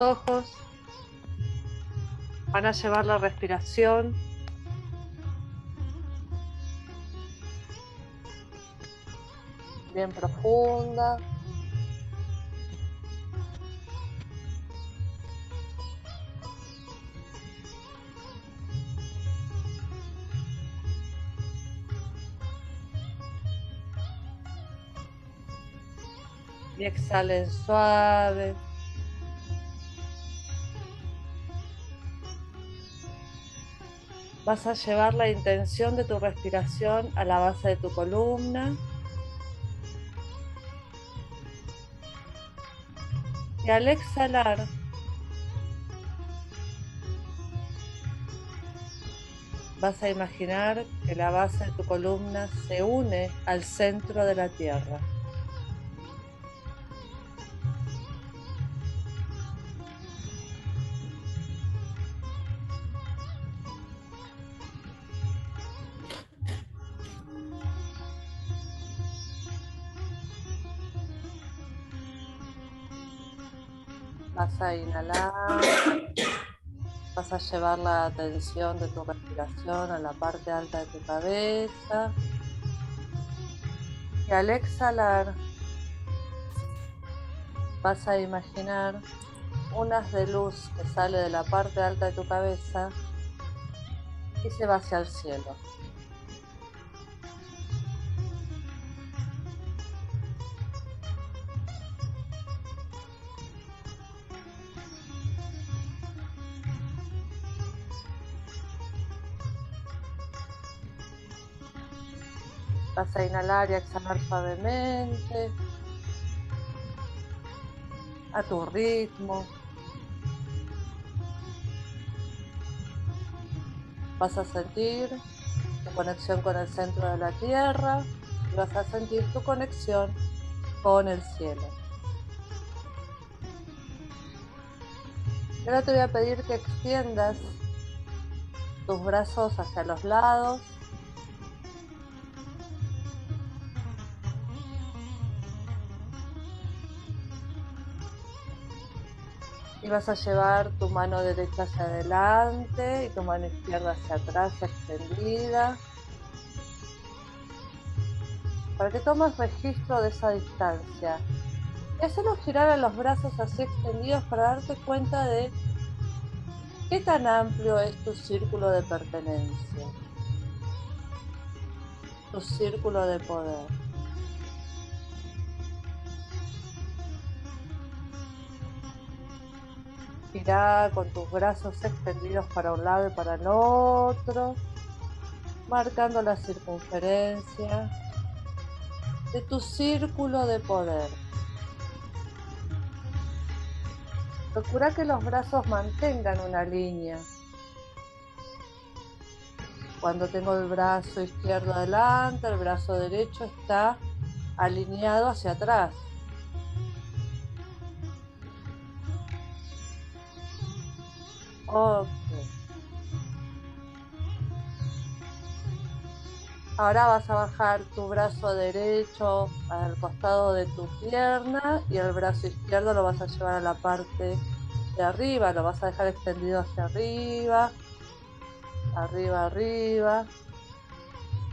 ojos. Van a llevar la respiración. Bien profunda. Y exhalen suave. Vas a llevar la intención de tu respiración a la base de tu columna. Y al exhalar, vas a imaginar que la base de tu columna se une al centro de la tierra. Vas a inhalar, vas a llevar la atención de tu respiración a la parte alta de tu cabeza. Y al exhalar, vas a imaginar unas de luz que sale de la parte alta de tu cabeza y se va hacia el cielo. Vas a inhalar y exhalar suavemente, a tu ritmo. Vas a sentir tu conexión con el centro de la Tierra y vas a sentir tu conexión con el cielo. Ahora te voy a pedir que extiendas tus brazos hacia los lados vas a llevar tu mano derecha hacia adelante y tu mano izquierda hacia atrás extendida para que tomes registro de esa distancia y hacerlo girar a los brazos así extendidos para darte cuenta de qué tan amplio es tu círculo de pertenencia, tu círculo de poder. Girá con tus brazos extendidos para un lado y para el otro, marcando la circunferencia de tu círculo de poder. Procura que los brazos mantengan una línea. Cuando tengo el brazo izquierdo adelante, el brazo derecho está alineado hacia atrás. Ok. Ahora vas a bajar tu brazo derecho al costado de tu pierna y el brazo izquierdo lo vas a llevar a la parte de arriba, lo vas a dejar extendido hacia arriba, arriba, arriba,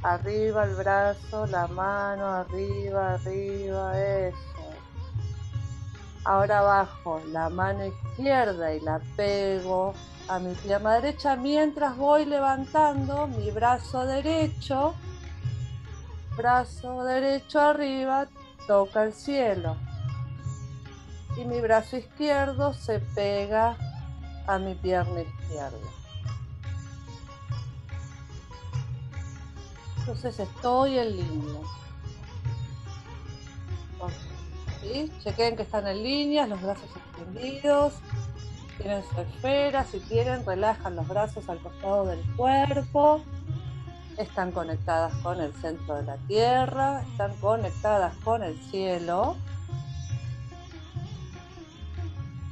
arriba el brazo, la mano, arriba, arriba, eso. Ahora bajo la mano izquierda y la pego a mi pierna derecha mientras voy levantando mi brazo derecho. Brazo derecho arriba, toca el cielo. Y mi brazo izquierdo se pega a mi pierna izquierda. Entonces estoy en línea. Chequen que están en línea, los brazos extendidos. Tienen su esfera, si quieren, relajan los brazos al costado del cuerpo. Están conectadas con el centro de la tierra, están conectadas con el cielo.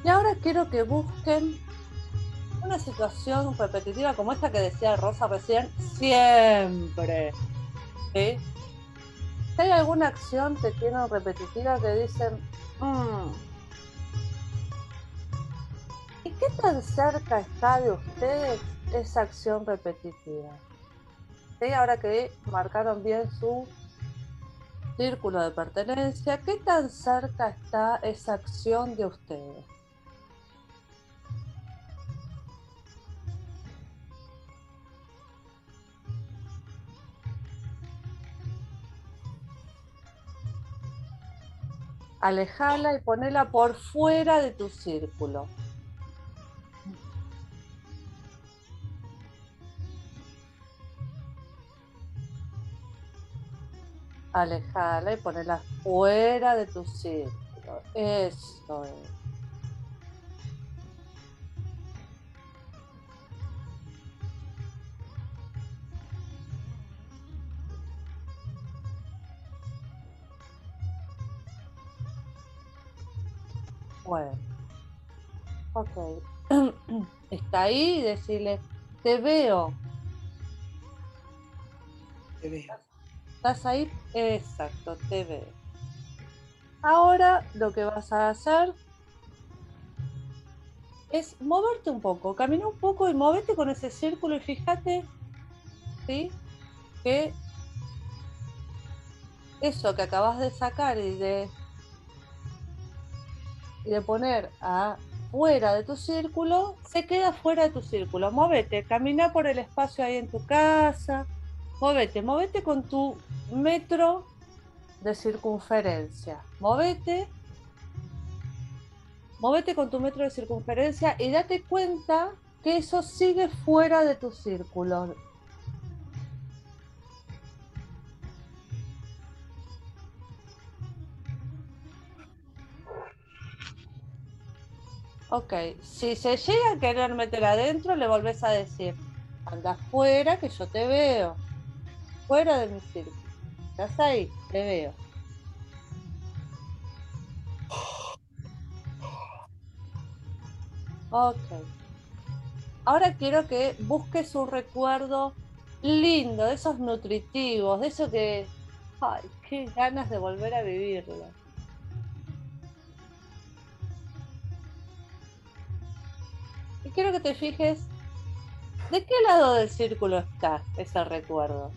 Y ahora quiero que busquen una situación repetitiva como esta que decía Rosa recién, siempre. ¿sí? Hay alguna acción que tienen repetitiva que dicen, mm, qué tan cerca está de ustedes esa acción repetitiva? Ahora que marcaron bien su círculo de pertenencia, ¿qué tan cerca está esa acción de ustedes? Alejala y ponela por fuera de tu círculo. Alejala y ponela fuera de tu círculo. Eso es. Bueno. Ok. Está ahí y decirle, te veo. Te veo. ¿Estás ahí? Exacto, te veo. Ahora lo que vas a hacer es moverte un poco, camina un poco y movete con ese círculo y fíjate, ¿sí? Que eso que acabas de sacar y de y de poner a fuera de tu círculo, se queda fuera de tu círculo. Móvete, camina por el espacio ahí en tu casa. Móvete, móvete con tu metro de circunferencia. Móvete. Móvete con tu metro de circunferencia y date cuenta que eso sigue fuera de tu círculo. Ok, si se llega a querer meter adentro, le volvés a decir, anda fuera que yo te veo. Fuera de mi círculo. ¿Estás ahí? Te veo. Ok. Ahora quiero que busques un recuerdo lindo, de esos nutritivos, de eso que... ¡Ay, qué ganas de volver a vivirlo! Quiero que te fijes de qué lado del círculo está ese recuerdo.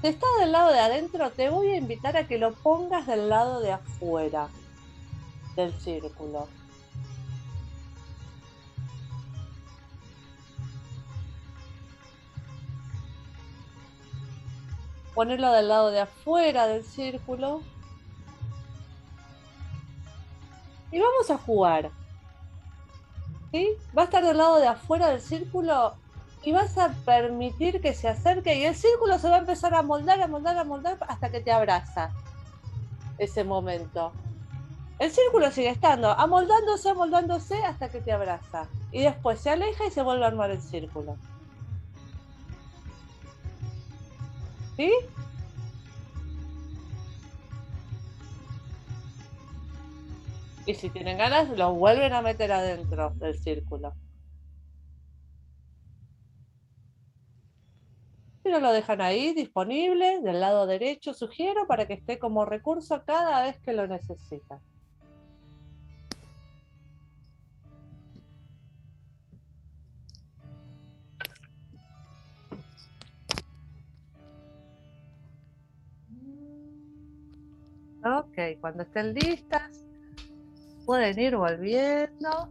Si está del lado de adentro, te voy a invitar a que lo pongas del lado de afuera del círculo. Ponerlo del lado de afuera del círculo. Y vamos a jugar. ¿Sí? Va a estar del lado de afuera del círculo y vas a permitir que se acerque y el círculo se va a empezar a moldar, a moldar, a moldar hasta que te abraza ese momento. El círculo sigue estando, amoldándose, amoldándose hasta que te abraza. Y después se aleja y se vuelve a armar el círculo. ¿Sí? Y si tienen ganas, lo vuelven a meter adentro del círculo. Pero lo dejan ahí disponible del lado derecho, sugiero, para que esté como recurso cada vez que lo necesitan. Cuando estén listas, pueden ir volviendo.